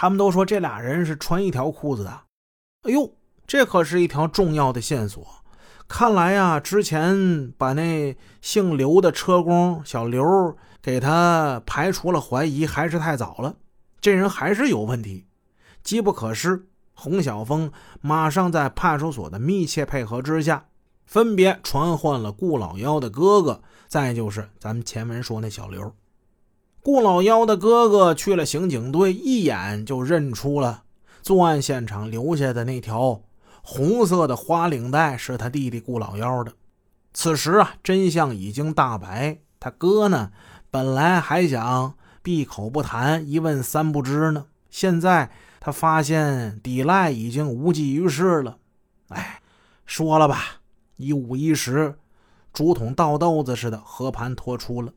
他们都说这俩人是穿一条裤子的。哎呦，这可是一条重要的线索。看来呀，之前把那姓刘的车工小刘给他排除了怀疑，还是太早了。这人还是有问题。机不可失，洪小峰马上在派出所的密切配合之下，分别传唤了顾老幺的哥哥，再就是咱们前文说那小刘。顾老幺的哥哥去了刑警队，一眼就认出了作案现场留下的那条红色的花领带是他弟弟顾老幺的。此时啊，真相已经大白。他哥呢，本来还想闭口不谈，一问三不知呢。现在他发现抵赖已经无济于事了。哎，说了吧，一五一十，竹筒倒豆子似的，和盘托出了。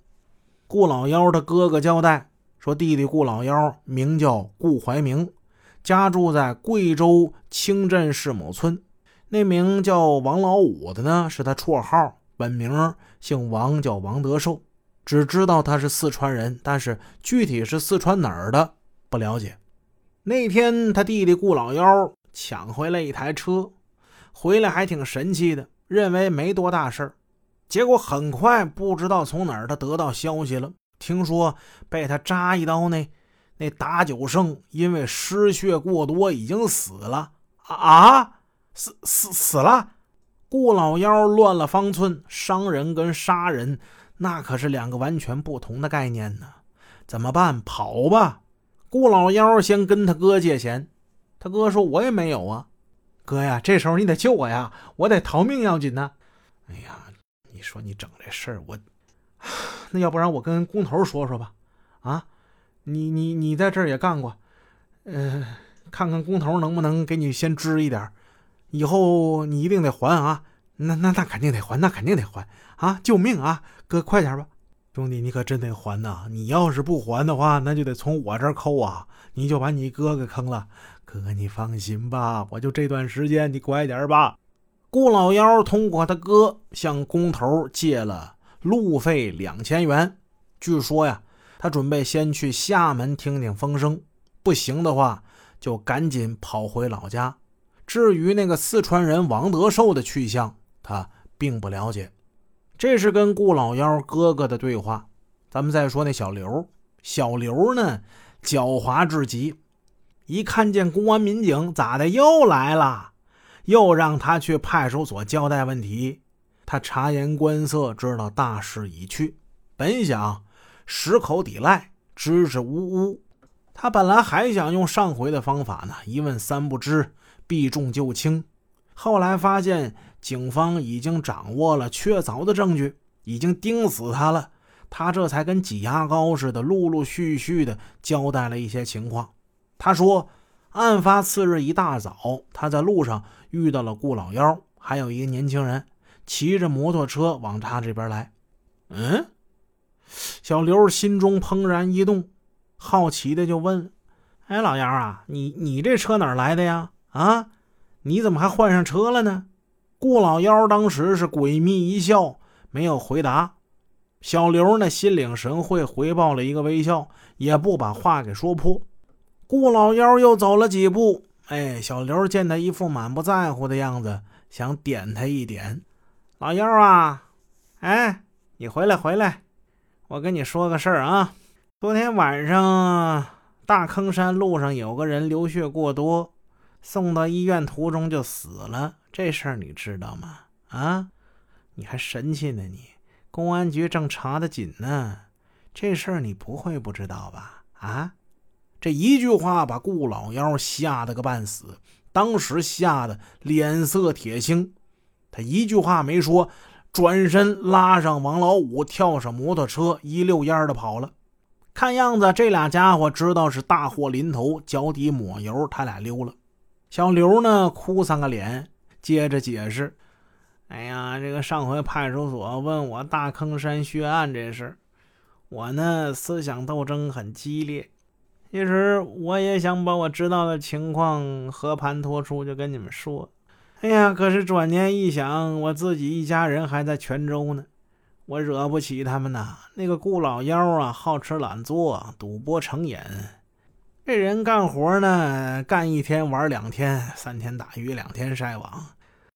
顾老幺的哥哥交代说：“弟弟顾老幺名叫顾怀明，家住在贵州清镇市某村。那名叫王老五的呢，是他绰号，本名姓王，叫王德寿。只知道他是四川人，但是具体是四川哪儿的不了解。那天他弟弟顾老幺抢回来一台车，回来还挺神气的，认为没多大事儿。”结果很快，不知道从哪儿他得到消息了，听说被他扎一刀那那打酒圣因为失血过多已经死了啊！死死死了！顾老幺乱了方寸，伤人跟杀人那可是两个完全不同的概念呢。怎么办？跑吧！顾老幺先跟他哥借钱，他哥说：“我也没有啊，哥呀，这时候你得救我呀，我得逃命要紧呢。”哎呀！你说你整这事儿，我那要不然我跟工头说说吧，啊，你你你在这儿也干过，嗯，看看工头能不能给你先支一点，以后你一定得还啊，那那那肯定得还，那肯定得还啊，救命啊，哥快点吧，兄弟你可真得还呐，你要是不还的话，那就得从我这儿扣啊，你就把你哥给坑了，哥你放心吧，我就这段时间你乖点吧。顾老幺通过他哥向工头借了路费两千元，据说呀，他准备先去厦门听听风声，不行的话就赶紧跑回老家。至于那个四川人王德寿的去向，他并不了解。这是跟顾老幺哥哥的对话。咱们再说那小刘，小刘呢，狡猾至极，一看见公安民警，咋的又来了？又让他去派出所交代问题，他察言观色，知道大势已去，本想矢口抵赖，支支吾吾。他本来还想用上回的方法呢，一问三不知，避重就轻。后来发现警方已经掌握了确凿的证据，已经盯死他了，他这才跟挤牙膏似的，陆陆续续的交代了一些情况。他说。案发次日一大早，他在路上遇到了顾老幺，还有一个年轻人骑着摩托车往他这边来。嗯，小刘心中怦然一动，好奇的就问：“哎，老幺啊，你你这车哪来的呀？啊，你怎么还换上车了呢？”顾老幺当时是诡秘一笑，没有回答。小刘呢，心领神会，回报了一个微笑，也不把话给说破。顾老幺又走了几步，哎，小刘见他一副满不在乎的样子，想点他一点。老幺啊，哎，你回来回来，我跟你说个事儿啊。昨天晚上大坑山路上有个人流血过多，送到医院途中就死了。这事儿你知道吗？啊，你还神气呢你？公安局正查得紧呢，这事儿你不会不知道吧？啊？这一句话把顾老幺吓得个半死，当时吓得脸色铁青。他一句话没说，转身拉上王老五，跳上摩托车，一溜烟的跑了。看样子这俩家伙知道是大祸临头，脚底抹油，他俩溜了。小刘呢，哭丧个脸，接着解释：“哎呀，这个上回派出所问我大坑山血案这事，我呢思想斗争很激烈。”其实我也想把我知道的情况和盘托出，就跟你们说。哎呀，可是转念一想，我自己一家人还在泉州呢，我惹不起他们呐。那个顾老幺啊，好吃懒做，赌博成瘾。这人干活呢，干一天玩两天，三天打鱼两天晒网，